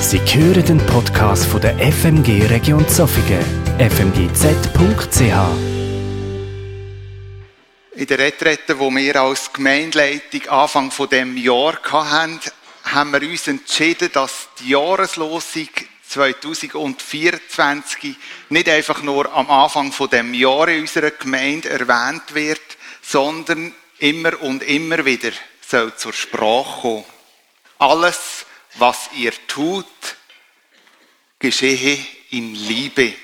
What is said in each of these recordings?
Sie hören den Podcast von der FMG Region Zofingen, fmgz.ch. In der Retrette, wo wir als Gemeindeleitung Anfang von dem Jahr hatten, haben wir uns entschieden, dass die Jahreslosung 2024 nicht einfach nur am Anfang von dem Jahr in unserer Gemeinde erwähnt wird, sondern immer und immer wieder soll zur Sprache kommen. Alles, was ihr tut, geschehe in Liebe.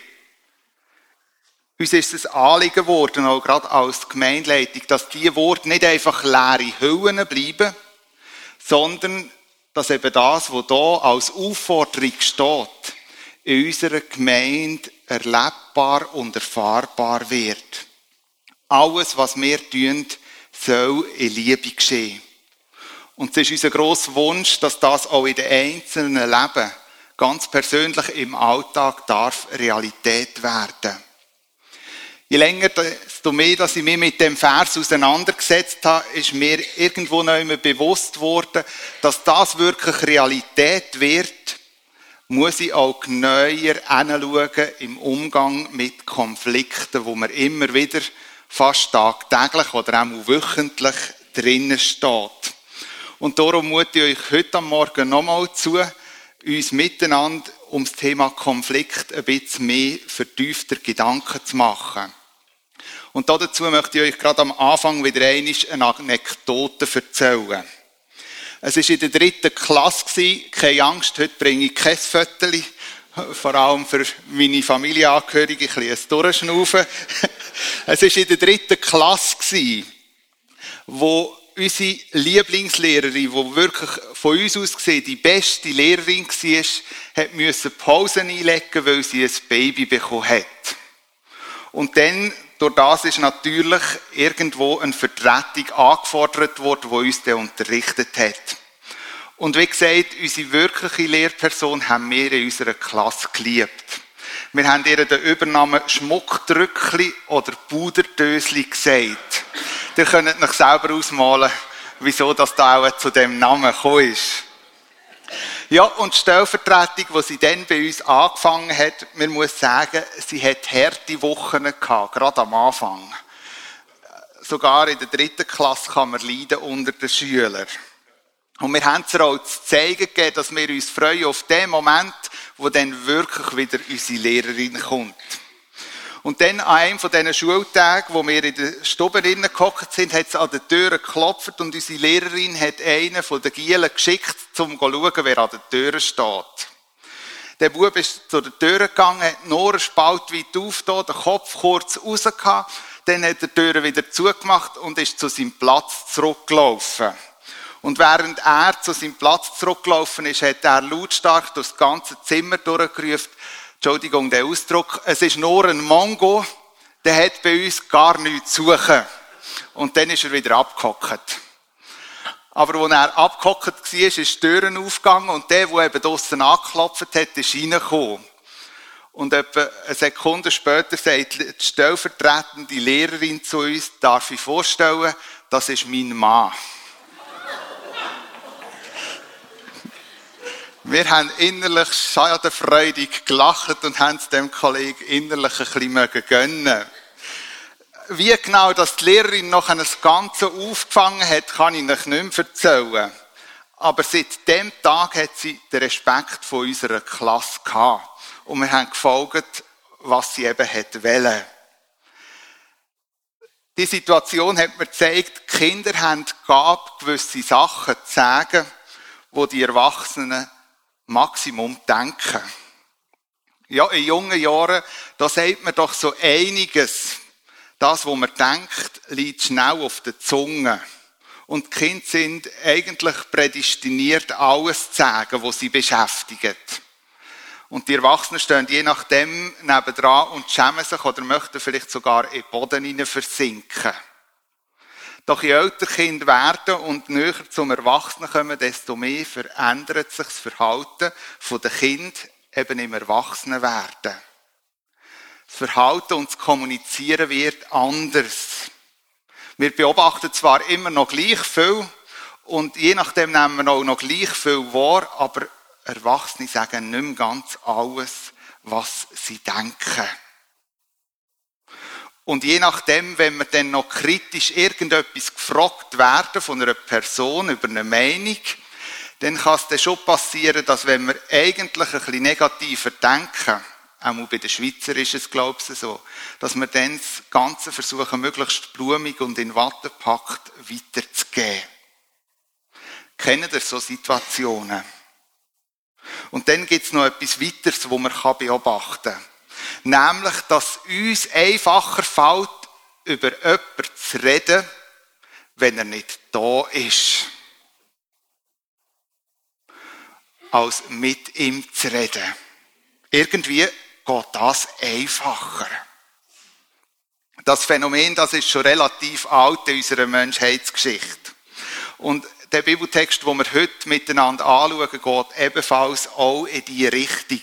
Uns ist es Anliegen geworden, auch gerade als Gemeindeleitung, dass diese Worte nicht einfach leere Hüllen bleiben, sondern dass eben das, was hier als Aufforderung steht, in unserer Gemeinde erlebbar und erfahrbar wird. Alles, was wir tun, soll in Liebe geschehen. Und es ist unser grosser Wunsch, dass das auch in den einzelnen Leben ganz persönlich im Alltag darf Realität werden. Je länger, desto mehr, dass ich mich mit dem Vers auseinandergesetzt habe, ist mir irgendwo noch immer bewusst worden, dass das wirklich Realität wird, muss ich auch genauer hinschauen im Umgang mit Konflikten, wo man immer wieder fast tagtäglich oder auch wöchentlich drinnen steht. Und darum mute ich euch heute am Morgen nochmal zu, uns miteinander um das Thema Konflikt ein bisschen mehr vertiefter Gedanken zu machen. Und dazu möchte ich euch gerade am Anfang wieder eine Anekdote erzählen. Es war in der dritten Klasse, keine Angst, heute bringe ich kein Fötterchen, vor allem für meine Familienangehörige ein bisschen durchschnaufen. Es war in der dritten Klasse, wo unsere Lieblingslehrerin, die wirklich von uns aus gesehen die beste Lehrerin war, hat müssen Pausen einlegen, weil sie ein Baby bekommen hat. Und dann, durch das ist natürlich irgendwo eine Vertretung angefordert worden, die uns dann unterrichtet hat. Und wie gesagt, unsere wirkliche Lehrperson haben wir in unserer Klasse geliebt. Wir haben ihr den Übernamen Schmuckdrückli oder Puderdösli gesagt. Ihr könnt euch selber ausmalen, wieso das da auch zu dem Namen gekommen ist. Ja, und die Stellvertretung, die sie dann bei uns angefangen hat, man muss sagen, sie hat harte Wochen gehabt, gerade am Anfang. Sogar in der dritten Klasse kann man leiden unter den Schülern. Und wir haben es auch zu zeigen gegeben, dass wir uns freuen auf den Moment, wo dann wirklich wieder unsere Lehrerin kommt. Und dann an einem von diesen Schultagen, wo wir in der Stube gehockt sind, hat es an der Tür geklopft und unsere Lehrerin hat einen von den Gielen geschickt, um zu schauen, wer an der Tür steht. Der Bub ist zu der Tür gegangen, hat nur einen Spalt weit aufgetan, den Kopf kurz rausgehauen, dann hat er die Tür wieder zugemacht und ist zu seinem Platz zurückgelaufen. Und während er zu seinem Platz zurückgelaufen ist, hat er lautstark durch das ganze Zimmer durchgerufen, Entschuldigung, der Ausdruck, es ist nur ein Mongo, der hat bei uns gar nichts zu suchen. Und dann ist er wieder abgehockt. Aber als er abgehockt war, ist die Türen aufgegangen und der, der eben draussen angeklopft hat, ist reingekommen. Und etwa eine Sekunde später sagt die stellvertretende Lehrerin zu uns, darf ich vorstellen, das ist mein Mann. Wir haben innerlich schadenfreudig gelacht und haben es dem Kollegen innerlich ein bisschen gönnen Wie genau das die Lehrerin noch das Ganze aufgefangen hat, kann ich euch nicht mehr erzählen. Aber seit dem Tag hat sie den Respekt von unserer Klasse gehabt. Und wir haben gefolgt, was sie eben hat wollen. Die Situation hat mir gezeigt, die Kinder haben gab gewisse Sachen zu sagen, wo die Erwachsenen Maximum denken. Ja, in jungen Jahren, da sagt man doch so einiges. Das, was man denkt, liegt schnell auf der Zunge. Und die Kinder sind eigentlich prädestiniert, alles zu sagen, was sie beschäftigt. Und die Erwachsenen stehen je nachdem nebendran und schämen sich oder möchten vielleicht sogar in den Boden versinken. Doch je älter Kinder werden und näher zum Erwachsenen kommen, desto mehr verändert sich das Verhalten der Kind eben im Erwachsenenwerden. Das Verhalten und das Kommunizieren wird anders. Wir beobachten zwar immer noch gleich viel und je nachdem nehmen wir auch noch gleich viel wahr, aber Erwachsene sagen nicht mehr ganz alles, was sie denken. Und je nachdem, wenn wir dann noch kritisch irgendetwas gefragt werden von einer Person über eine Meinung, dann kann es dann schon passieren, dass wenn wir eigentlich ein bisschen negativer denken, auch bei den Schweizer ist es, glaube ich, so, dass wir dann das Ganze versuchen, möglichst blumig und in Watte packt weiterzugeben. Kennen ihr so Situationen? Und dann gibt es noch etwas weiteres, wo man beobachten kann. Nämlich, dass uns einfacher fällt, über jemanden zu reden, wenn er nicht da ist. Als mit ihm zu reden. Irgendwie geht das einfacher. Das Phänomen, das ist schon relativ alt in unserer Menschheitsgeschichte. Und der Bibeltext, den wir heute miteinander anschauen, geht ebenfalls auch in diese Richtung.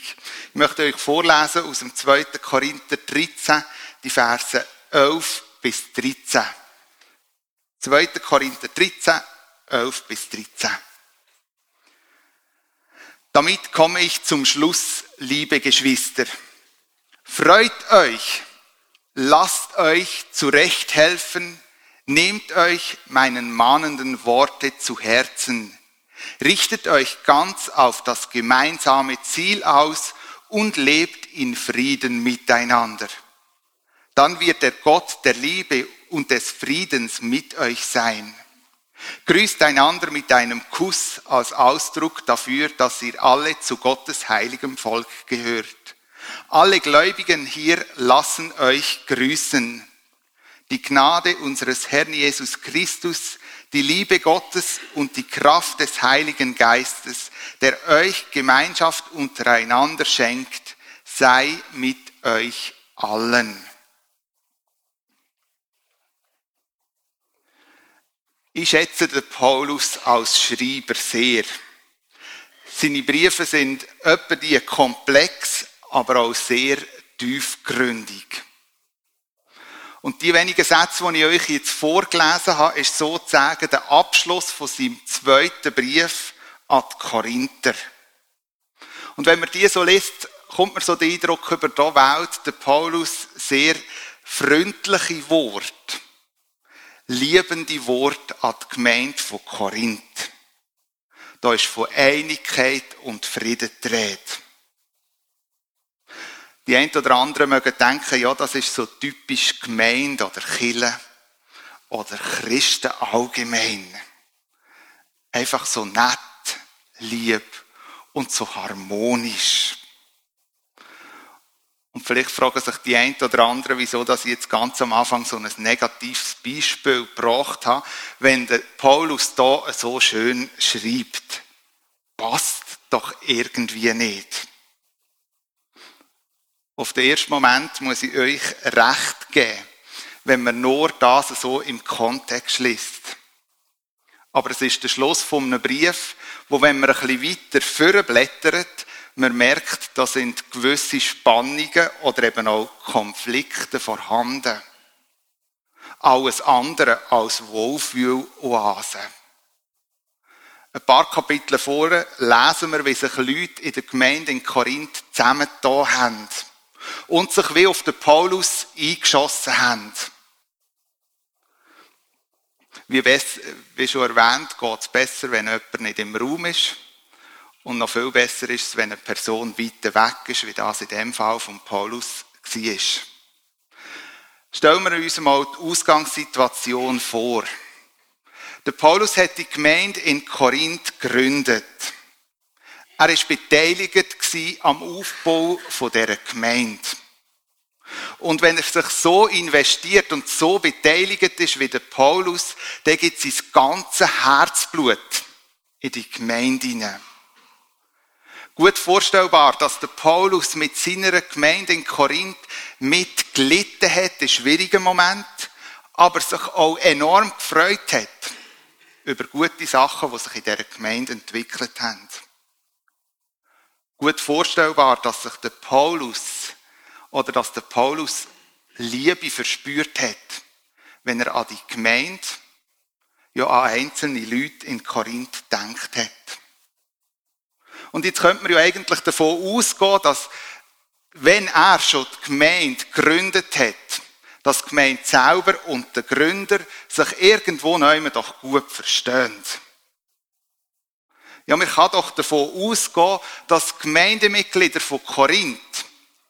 Ich möchte euch vorlesen aus dem 2. Korinther 13, die Verse 11 bis 13. 2. Korinther 13, 11 bis 13. Damit komme ich zum Schluss, liebe Geschwister. Freut euch, lasst euch zurechthelfen, Nehmt euch meinen mahnenden Worte zu Herzen. Richtet euch ganz auf das gemeinsame Ziel aus und lebt in Frieden miteinander. Dann wird der Gott der Liebe und des Friedens mit euch sein. Grüßt einander mit einem Kuss als Ausdruck dafür, dass ihr alle zu Gottes heiligem Volk gehört. Alle Gläubigen hier lassen euch grüßen die Gnade unseres Herrn Jesus Christus, die Liebe Gottes und die Kraft des Heiligen Geistes, der euch Gemeinschaft untereinander schenkt, sei mit euch allen. Ich schätze den Paulus als Schreiber sehr. Seine Briefe sind etwa die komplex, aber auch sehr tiefgründig. Und die wenigen Sätze, die ich euch jetzt vorgelesen habe, ist sozusagen der Abschluss von seinem zweiten Brief an die Korinther. Und wenn man die so liest, kommt man so den Eindruck über die Welt, der Paulus sehr freundliche Wort, liebende Wort an die Gemeinde von Korinth. Da ist von Einigkeit und Frieden die Rede. Die einen oder anderen mögen denken, ja, das ist so typisch Gemeinde oder Kille oder Christen allgemein. Einfach so nett, lieb und so harmonisch. Und vielleicht fragen sich die einen oder anderen, wieso dass ich jetzt ganz am Anfang so ein negatives Beispiel gebracht habe, wenn der Paulus da so schön schreibt. Passt doch irgendwie nicht. Auf den ersten Moment muss ich euch recht geben, wenn man nur das so im Kontext liest. Aber es ist der Schluss von einem Brief, wo, wenn man ein bisschen weiter vorblättert, man merkt, da sind gewisse Spannungen oder eben auch Konflikte vorhanden. Alles andere als Wohlfühl-Oase. Ein paar Kapitel vorher lesen wir, wie sich Leute in der Gemeinde in Korinth zusammengetan haben und sich wie auf den Paulus eingeschossen haben. Wie, schon erwähnt, geht es besser, wenn jemand nicht im Raum ist. Und noch viel besser ist es, wenn eine Person weiter weg ist, wie das in dem Fall von Paulus war. Stellen wir uns mal die Ausgangssituation vor. Der Paulus hat die Gemeinde in Korinth gegründet. Er war beteiligt am Aufbau dieser Gemeinde. Und wenn er sich so investiert und so beteiligt ist wie der Paulus, dann gibt sein ganzes Herzblut in die Gemeinde hinein. Gut vorstellbar, dass der Paulus mit seiner Gemeinde in Korinth mitgelitten hat in schwierigen Momenten, aber sich auch enorm gefreut hat über gute Sachen, die sich in dieser Gemeinde entwickelt haben gut vorstellbar, dass sich der Paulus oder dass der Paulus Liebe verspürt hat, wenn er an die Gemeinde, ja an einzelne Leute in Korinth denkt hat. Und jetzt könnte man ja eigentlich davon ausgehen, dass wenn er schon die Gemeinde gegründet hat, dass die Gemeinde selber und der Gründer sich irgendwo neu doch gut verstehen. Ja, man kann doch davon ausgehen, dass Gemeindemitglieder von Korinth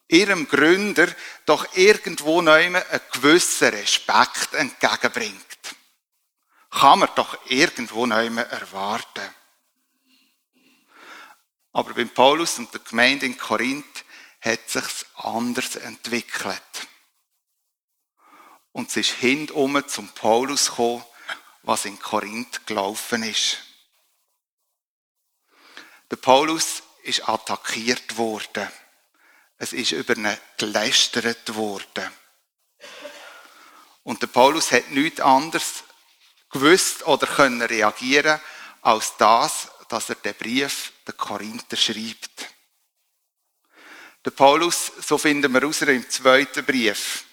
ihrem Gründer doch irgendwo neu einen gewissen Respekt entgegenbringt. Kann man doch irgendwo neu erwarten. Aber beim Paulus und der Gemeinde in Korinth hat sich's anders entwickelt. Und es ist hintum zum Paulus gekommen, was in Korinth gelaufen ist. Der Paulus ist attackiert worden. Es ist über ihn gelästert worden. Und der Paulus hat nichts anderes gewusst oder können reagieren als das, dass er den Brief der Korinther schreibt. Der Paulus, so finden wir raus im zweiten Brief,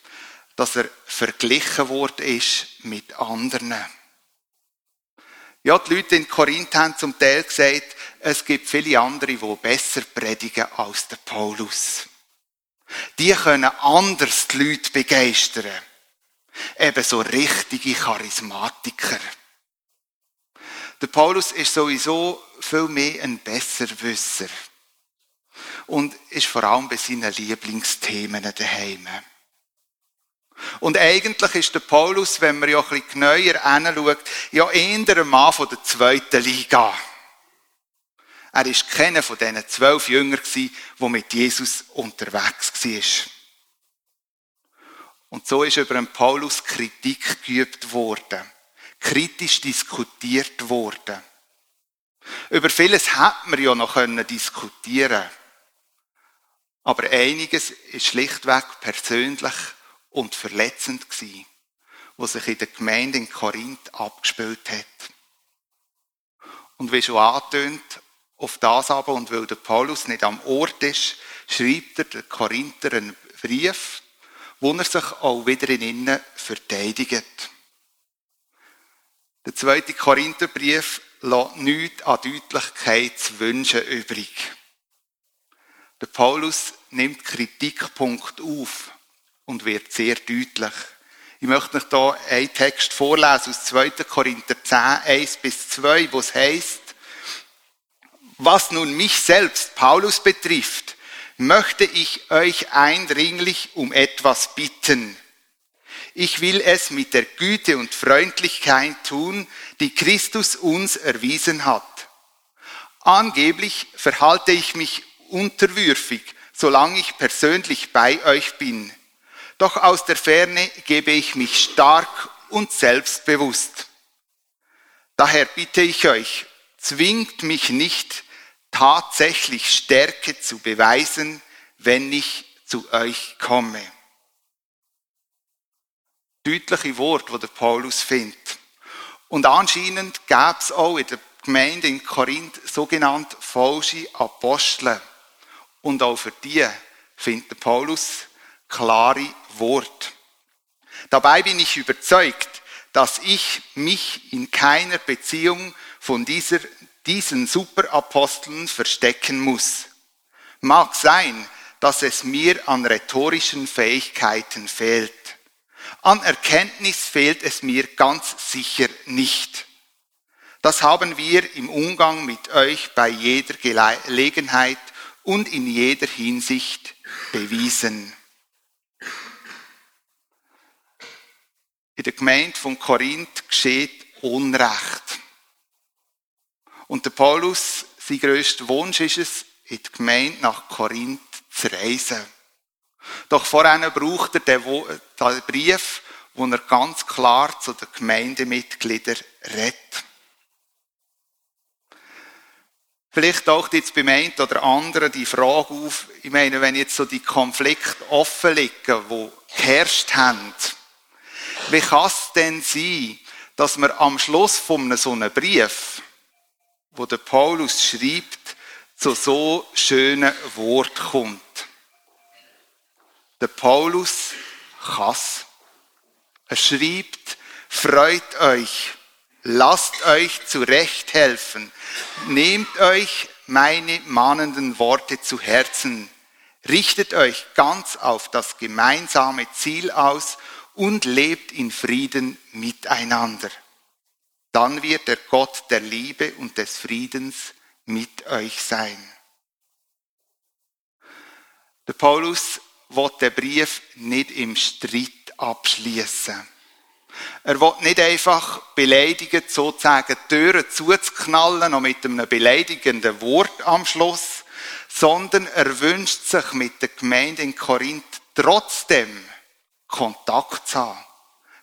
dass er verglichen worden ist mit anderen. Ja, die Leute in Korinth haben zum Teil gesagt, es gibt viele andere, die besser predigen als der Paulus. Die können anders die Leute begeistern. Eben so richtige Charismatiker. Der Paulus ist sowieso viel mehr ein Besserwisser. Und ist vor allem bei seinen Lieblingsthemen daheim. Und eigentlich ist der Paulus, wenn man ja ein bisschen genauer hinschaut, ja eher ein Mann von der zweiten Liga. Er ist keiner von diesen zwölf Jüngern die mit Jesus unterwegs war. Und so ist über Paulus Kritik geübt worden. Kritisch diskutiert worden. Über vieles hätte man ja noch diskutieren Aber einiges ist schlichtweg persönlich und verletzend gewesen, was sich in der Gemeinde in Korinth abgespielt hat. Und wie schon angetönt, auf das aber, und weil der Paulus nicht am Ort ist, schreibt er den Korinther einen Brief, wo er sich auch wieder in innen verteidigt. Der zweite Korintherbrief lässt nichts an Deutlichkeit zu wünschen übrig. Der Paulus nimmt Kritikpunkt auf und wird sehr deutlich. Ich möchte euch hier einen Text vorlesen aus 2. Korinther 10, 1 bis 2, wo es heißt, was nun mich selbst, Paulus, betrifft, möchte ich euch eindringlich um etwas bitten. Ich will es mit der Güte und Freundlichkeit tun, die Christus uns erwiesen hat. Angeblich verhalte ich mich unterwürfig, solange ich persönlich bei euch bin. Doch aus der Ferne gebe ich mich stark und selbstbewusst. Daher bitte ich euch, zwingt mich nicht, tatsächlich Stärke zu beweisen, wenn ich zu euch komme. Deutliche Wort, wo der Paulus findet. Und anscheinend gab es auch in der Gemeinde in Korinth sogenannte falsche Apostel. Und auch für die findet der Paulus klare Wort. Dabei bin ich überzeugt, dass ich mich in keiner Beziehung von dieser diesen Superaposteln verstecken muss. Mag sein, dass es mir an rhetorischen Fähigkeiten fehlt. An Erkenntnis fehlt es mir ganz sicher nicht. Das haben wir im Umgang mit euch bei jeder Gelegenheit und in jeder Hinsicht bewiesen. In der Gemeinde von Korinth geschieht Unrecht. Und der Paulus, sein grösster Wunsch ist es, in die Gemeinde nach Korinth zu reisen. Doch vorher braucht er den Brief, wo er ganz klar zu den Gemeindemitgliedern redet. Vielleicht taucht jetzt beim einen oder anderen die Frage auf, ich meine, wenn jetzt so die Konflikte offen liegen, die geherrscht haben, wie kann es denn sein, dass man am Schluss von so einem Brief wo der Paulus schreibt, zu so schönen Wort kommt. Der Paulus Kass. Er schreibt, freut euch, lasst euch zurecht helfen, nehmt euch meine mahnenden Worte zu Herzen. Richtet euch ganz auf das gemeinsame Ziel aus und lebt in Frieden miteinander. Dann wird der Gott der Liebe und des Friedens mit euch sein. Der Paulus wird den Brief nicht im Streit abschließen. Er will nicht einfach beleidigen, sozusagen Türen zuzuknallen, noch mit einem beleidigenden Wort am Schluss, sondern er wünscht sich mit der Gemeinde in Korinth trotzdem Kontakt zu haben.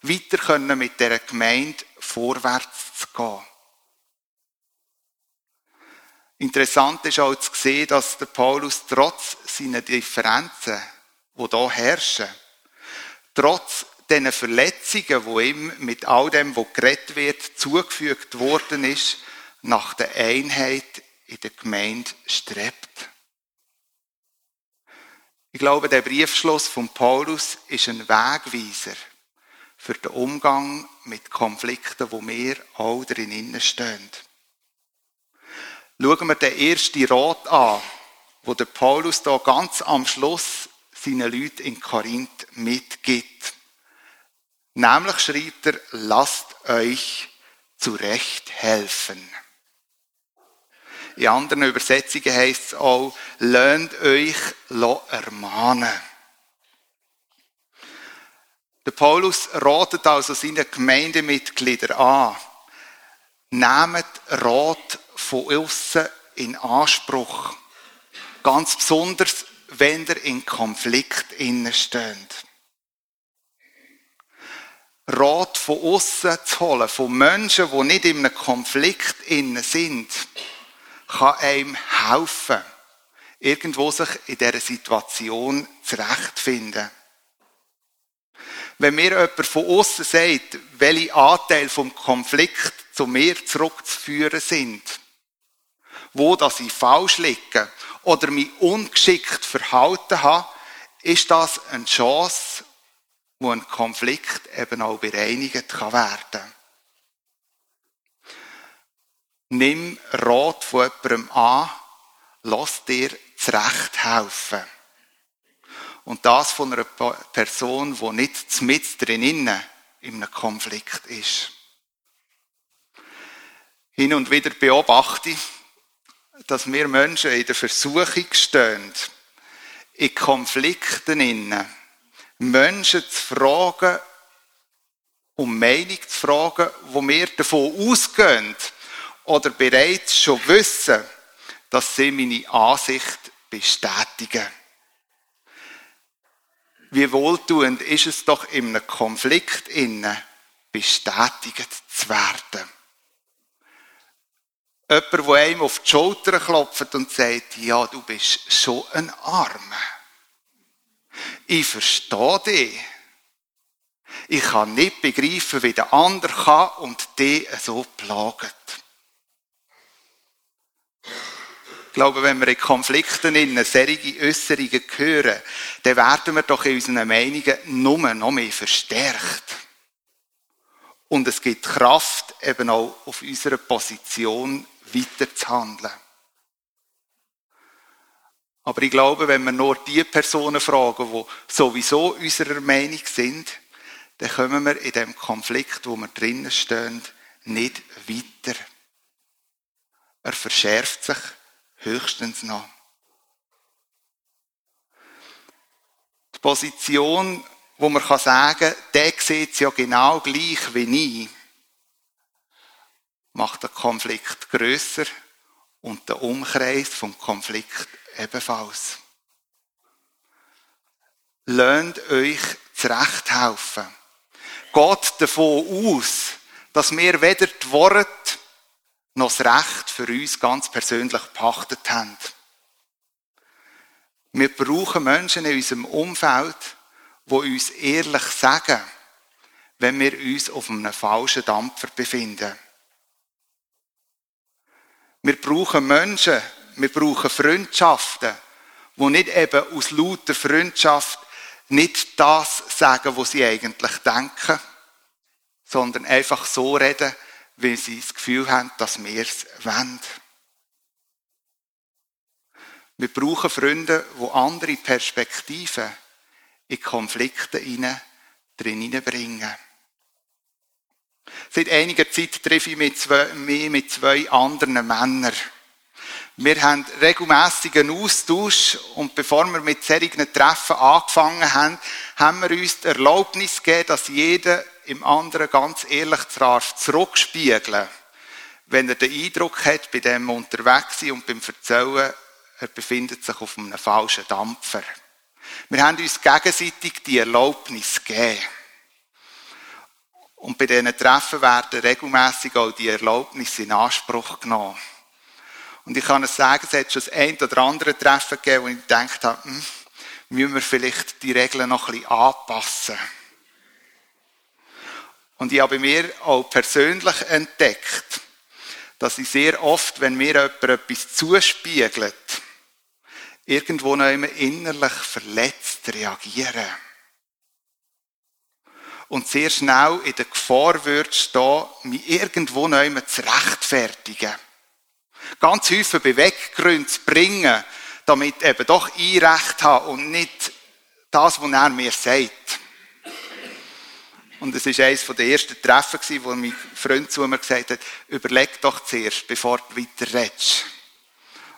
Weiter können mit der Gemeinde vorwärts zu gehen. Interessant ist auch zu sehen, dass der Paulus trotz seiner Differenzen, die hier herrschen, trotz diesen Verletzungen, wo ihm mit all dem, was geredet wird, zugefügt worden ist, nach der Einheit in der Gemeinde strebt. Ich glaube, der Briefschluss von Paulus ist ein Wegweiser für den Umgang mit Konflikten, wo wir auch drin stehen. Schauen wir den ersten Rat an, wo der Paulus da ganz am Schluss seinen Leuten in Korinth mitgibt. Nämlich schreibt er, lasst euch zurecht helfen. In anderen Übersetzungen heißt es auch, lernt euch ermahnen. Der Paulus ratet also seine Gemeindemitglieder an, nehmt Rat von außen in Anspruch. Ganz besonders, wenn ihr in Konflikt steht. Rat von außen zu holen, von Menschen, die nicht in einem Konflikt innen sind, kann einem helfen, irgendwo sich in dieser Situation zurechtfinden. Wenn mir jemand von außen sagt, welche Anteile vom Konflikt zu mir zurückzuführen sind, wo dass ich falsch liege oder mich ungeschickt verhalten habe, ist das eine Chance, wo ein Konflikt eben auch bereinigt kann werden. Nimm Rat von jemandem an, lass dir zurecht helfen. Und das von einer Person, die nicht mit drinnen in einem Konflikt ist. Hin und wieder beobachte ich, dass wir Menschen in der Versuchung stehen, in Konflikten innen Menschen zu fragen, um Meinung zu fragen, wo wir davon ausgehen oder bereits schon wissen, dass sie meine Ansicht bestätigen. Wie wohltuend ist es doch in einem Konflikt innen bestätigt zu werden. Jemand, der einem auf die Schulter klopft und sagt, ja, du bist schon ein Armer. Ich verstehe dich. Ich kann nicht begreifen, wie der andere kann und dich so plagt. Ich glaube, wenn wir in Konflikten in solche Äußerungen hören, dann werden wir doch in unseren Meinungen nur noch mehr verstärkt. Und es gibt Kraft, eben auch auf unserer Position weiter zu handeln. Aber ich glaube, wenn wir nur die Personen fragen, die sowieso unserer Meinung sind, dann kommen wir in dem Konflikt, wo wir drinnen stehen, nicht weiter. Er verschärft sich höchstens noch. Die Position, wo man sagen kann, der sieht es ja genau gleich wie ich, macht den Konflikt grösser und den Umkreis vom Konflikt ebenfalls. Lernt euch zurecht helfen. Geht davon aus, dass wir weder die Worte noch das Recht für uns ganz persönlich pachtet haben. Wir brauchen Menschen in unserem Umfeld, die uns ehrlich sagen, wenn wir uns auf einem falschen Dampfer befinden. Wir brauchen Menschen, wir brauchen Freundschaften, wo nicht eben aus lauter Freundschaft nicht das sagen, was sie eigentlich denken, sondern einfach so reden, weil sie das Gefühl haben, dass wir es wollen. Wir brauchen Freunde, die andere Perspektiven in Konflikte drin hineinbringen. Seit einiger Zeit treffe ich mich, zwei, mich mit zwei anderen Männern. Wir haben regelmäßigen Austausch und bevor wir mit solchen Treffen angefangen haben, haben wir uns die Erlaubnis gegeben, dass jeder im anderen ganz ehrlich darf zurückspiegeln, wenn er den Eindruck hat, bei dem unterwegs und beim Erzählen, er befindet sich auf einem falschen Dampfer. Wir haben uns gegenseitig die Erlaubnis gegeben. Und bei diesen Treffen werden regelmäßig auch die Erlaubnisse in Anspruch genommen. Und ich kann es sagen, es hat schon das ein oder andere Treffen gegeben, wo ich gedacht habe, hm, müssen wir vielleicht die Regeln noch ein bisschen anpassen. Und ich habe mir auch persönlich entdeckt, dass ich sehr oft, wenn mir jemand etwas zuspiegelt, irgendwo noch immer innerlich verletzt reagiere. Und sehr schnell in der Gefahr würde stehen, mich irgendwo noch immer zu rechtfertigen ganz häufig Beweggründe zu bringen, damit eben doch ich Recht habe und nicht das, was er mir sagt. Und es war eines der ersten Treffen, wo mein Freund zu mir gesagt hat, überleg doch zuerst, bevor du weiter redest.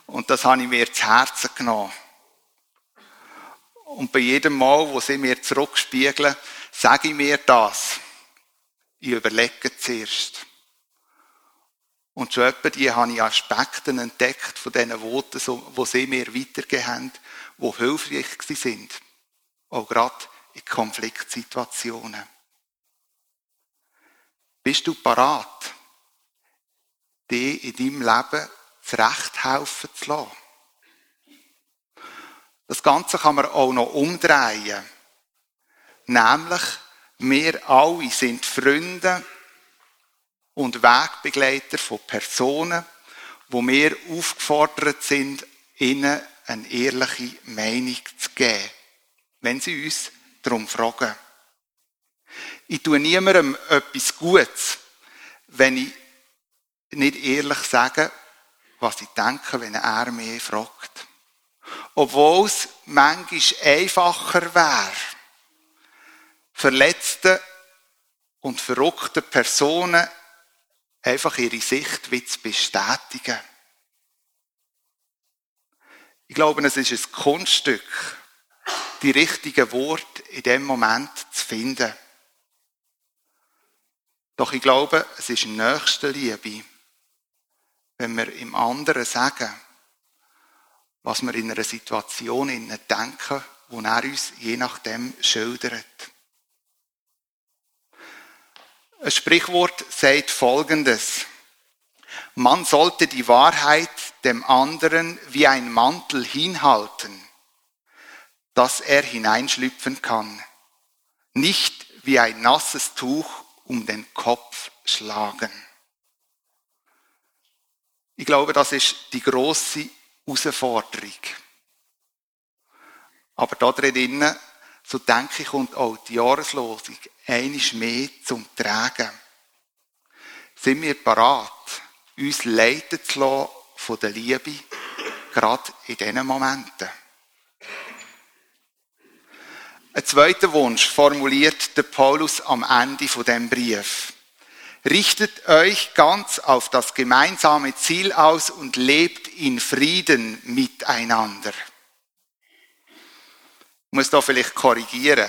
Und das habe ich mir zu Herzen genommen. Und bei jedem Mal, wo sie mir zurückspiegeln, sage ich mir das. Ich überlege zuerst. Und schon etwa die habe ich Aspekte entdeckt von diesen Worten, die sie mir weitergegeben haben, die hilfreich sind. Auch gerade in Konfliktsituationen. Bist du parat, die in deinem Leben zurecht helfen zu lassen? Das Ganze kann man auch noch umdrehen. Nämlich, wir alle sind Freunde und Wegbegleiter von Personen, wo wir aufgefordert sind, ihnen eine ehrliche Meinung zu geben, wenn sie uns darum fragen. Ich tue niemandem etwas Gutes, wenn ich nicht ehrlich sage, was ich denke, wenn er mich fragt. Obwohl es manchmal einfacher wäre, verletzte und verrückte Personen einfach ihre Sicht zu bestätigen. Ich glaube, es ist ein Kunststück, die richtigen Worte in dem Moment zu finden. Doch ich glaube, es ist nächste Liebe, wenn wir im anderen sagen, was wir in einer Situation denken, wo er uns je nachdem schildert. Ein Sprichwort sagt Folgendes. Man sollte die Wahrheit dem anderen wie ein Mantel hinhalten, dass er hineinschlüpfen kann, nicht wie ein nasses Tuch um den Kopf schlagen. Ich glaube, das ist die große Herausforderung. Aber da drinnen, so denke ich, kommt auch die Jahreslosung einisch mehr zum Tragen. Sind wir parat, uns leiten zu lassen von der Liebe, gerade in diesen Momenten? Ein zweiter Wunsch formuliert der Paulus am Ende von dem Brief. Richtet euch ganz auf das gemeinsame Ziel aus und lebt in Frieden miteinander. Ich muss da vielleicht korrigieren.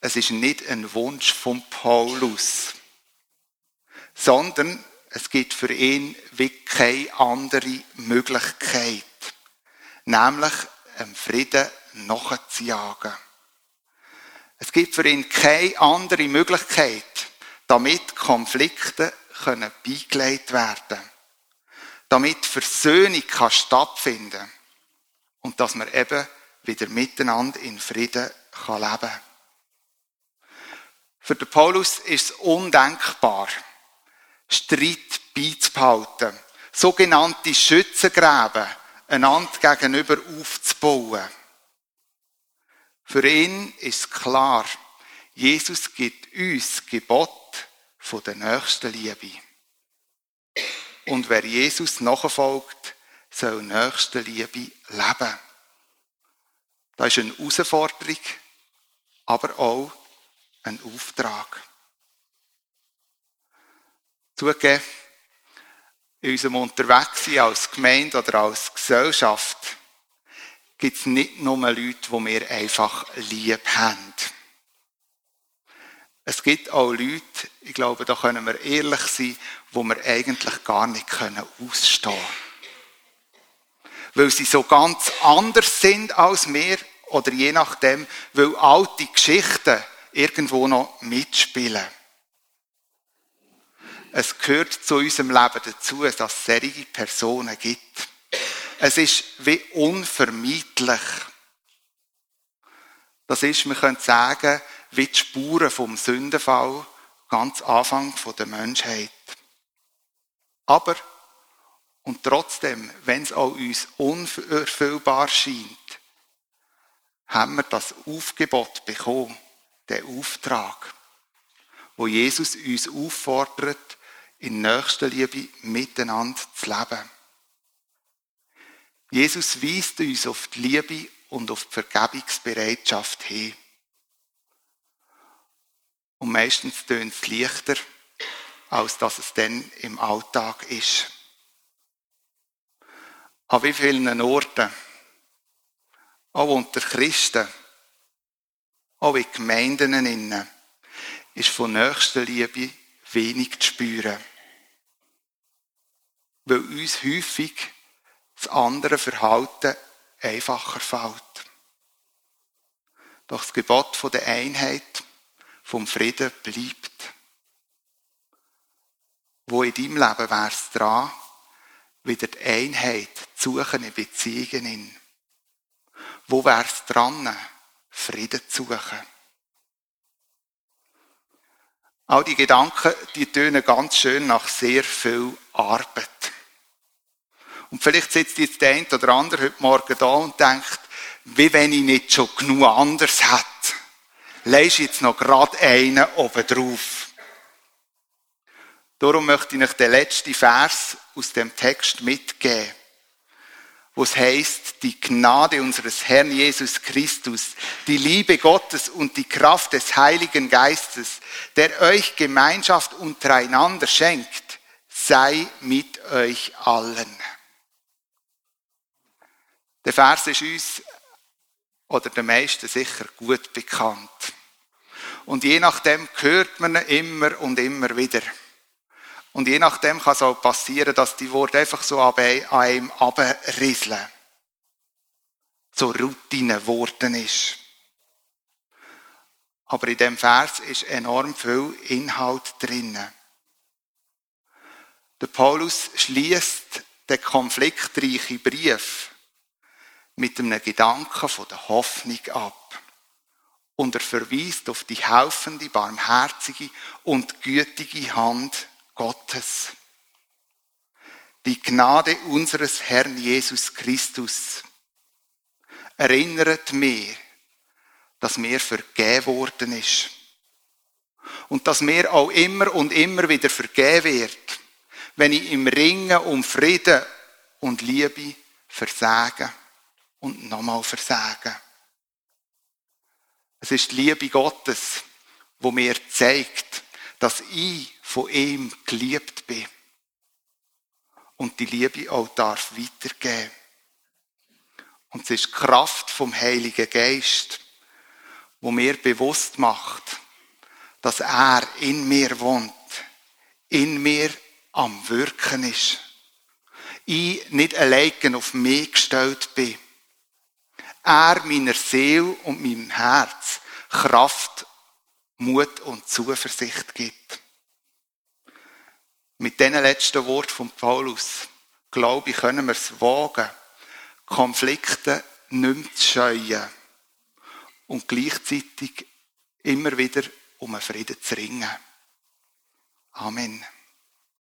Es ist nicht ein Wunsch von Paulus, sondern es gibt für ihn wie keine andere Möglichkeit, nämlich einem Frieden nachzujagen. Es gibt für ihn keine andere Möglichkeit, damit Konflikte können beigelegt werden, damit Versöhnung kann stattfinden und dass man eben wieder miteinander in Frieden kann leben. Für den Paulus ist es undenkbar, Streit beizubehalten, sogenannte Schützengräben einander gegenüber aufzubauen. Für ihn ist klar, Jesus gibt uns Gebot von der nächsten Liebe. Und wer Jesus nachfolgt, soll nächste Liebe leben. Das ist eine Herausforderung, aber auch ein Auftrag. Zugegeben, in unserem Unterwegssein als Gemeinde oder als Gesellschaft gibt es nicht nur Leute, die wir einfach lieb haben. Es gibt auch Leute, ich glaube, da können wir ehrlich sein, wo wir eigentlich gar nicht ausstehen können. Weil sie so ganz anders sind als wir oder je nachdem, weil alte Geschichten irgendwo noch mitspielen. Es gehört zu unserem Leben dazu, dass es solche Personen gibt. Es ist wie unvermeidlich. Das ist, wir können sagen, wie die Spuren vom Sündenfall ganz Anfang der Menschheit. Aber, und trotzdem, wenn es auch uns unerfüllbar scheint, haben wir das Aufgebot bekommen, den Auftrag, wo Jesus uns auffordert, in Nächstenliebe miteinander zu leben. Jesus weist uns auf die Liebe und auf die Vergebungsbereitschaft hin. Und meistens tönt es leichter, als dass es dann im Alltag ist. An wie vielen Orten, auch unter Christen, auch in Gemeinden innen, ist von Nächstenliebe wenig zu spüren. Weil uns häufig das andere Verhalten einfacher fällt. Doch das Gebot von der Einheit, vom Frieden bleibt. Wo in deinem Leben wäre es dran, wieder die Einheit zu suchen in Beziehungen. Wo wäre es dran, Frieden zu suchen? All die Gedanken, die tönen ganz schön nach sehr viel Arbeit. Und vielleicht sitzt jetzt der eine oder andere heute Morgen da und denkt, wie wenn ich nicht schon genug anders hätte. Leist jetzt noch gerade einen oben drauf. Darum möchte ich euch den letzten Vers aus dem Text mitgeben, wo es heißt, die Gnade unseres Herrn Jesus Christus, die Liebe Gottes und die Kraft des Heiligen Geistes, der euch Gemeinschaft untereinander schenkt, sei mit euch allen. Der Vers ist uns oder den meisten sicher gut bekannt. Und je nachdem hört man ihn immer und immer wieder. Und je nachdem kann es auch passieren, dass die Worte einfach so an einem abrieseln. So Routine geworden ist. Aber in dem Vers ist enorm viel Inhalt drinnen. Der Paulus schließt den konfliktreichen Brief mit einem Gedanken von der Hoffnung ab. Und er verweist auf die helfende, barmherzige und gütige Hand Gottes. Die Gnade unseres Herrn Jesus Christus erinnert mir, dass mir vergeben worden ist. Und dass mir auch immer und immer wieder vergeben wird, wenn ich im Ringen um Frieden und Liebe versage und nochmal versagen. Es ist die Liebe Gottes, wo mir zeigt, dass ich von ihm geliebt bin und die Liebe auch darf weitergeben. Und es ist die Kraft vom Heiligen Geist, wo mir bewusst macht, dass er in mir wohnt, in mir am Wirken ist. Ich nicht allein auf mich gestellt bin, er meiner Seele und meinem Herz Kraft, Mut und Zuversicht gibt. Mit diesen letzten Worten von Paulus, glaube ich, können wir es wagen, Konflikte nicht mehr zu scheuen und gleichzeitig immer wieder um einen Frieden zu ringen. Amen.